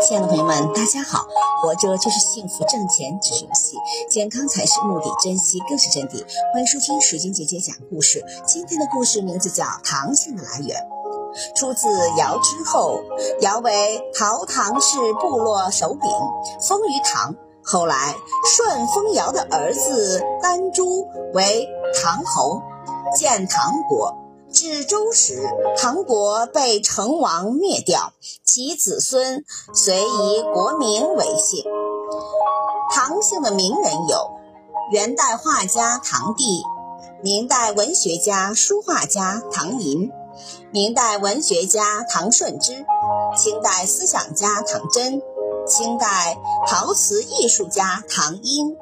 亲爱的朋友们，大家好！活着就是幸福，挣钱只是游戏，健康才是目的，珍惜更是真谛。欢迎收听水晶姐姐讲故事。今天的故事名字叫《唐姓的来源》，出自尧之后，尧为陶唐氏部落首领，封于唐。后来顺封尧的儿子丹朱为唐侯，建唐国。至周时，唐国被成王灭掉，其子孙遂以国名为姓。唐姓的名人有元代画家唐棣，明代文学家、书画家唐寅，明代文学家唐顺之，清代思想家唐真，清代陶瓷艺术家唐英。